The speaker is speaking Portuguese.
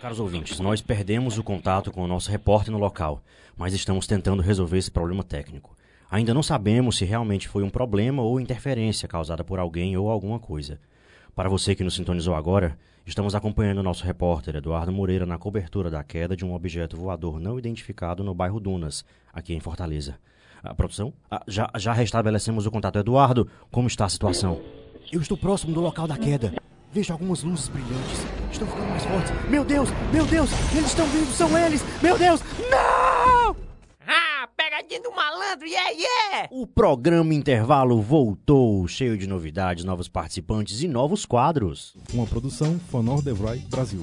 Caros ouvintes, nós perdemos o contato com o nosso repórter no local, mas estamos tentando resolver esse problema técnico. Ainda não sabemos se realmente foi um problema ou interferência causada por alguém ou alguma coisa. Para você que nos sintonizou agora, estamos acompanhando o nosso repórter Eduardo Moreira na cobertura da queda de um objeto voador não identificado no bairro Dunas, aqui em Fortaleza. A produção? Ah, já, já restabelecemos o contato. Eduardo, como está a situação? Eu estou próximo do local da queda. Vejo algumas luzes brilhantes. Estão ficando mais fortes. Meu Deus! Meu Deus! Eles estão vindo! São eles! Meu Deus! Não! Ah, pegadinha do malandro, yeah, yeah! O programa Intervalo voltou, cheio de novidades, novos participantes e novos quadros. Uma produção Fanor Devroy Brasil.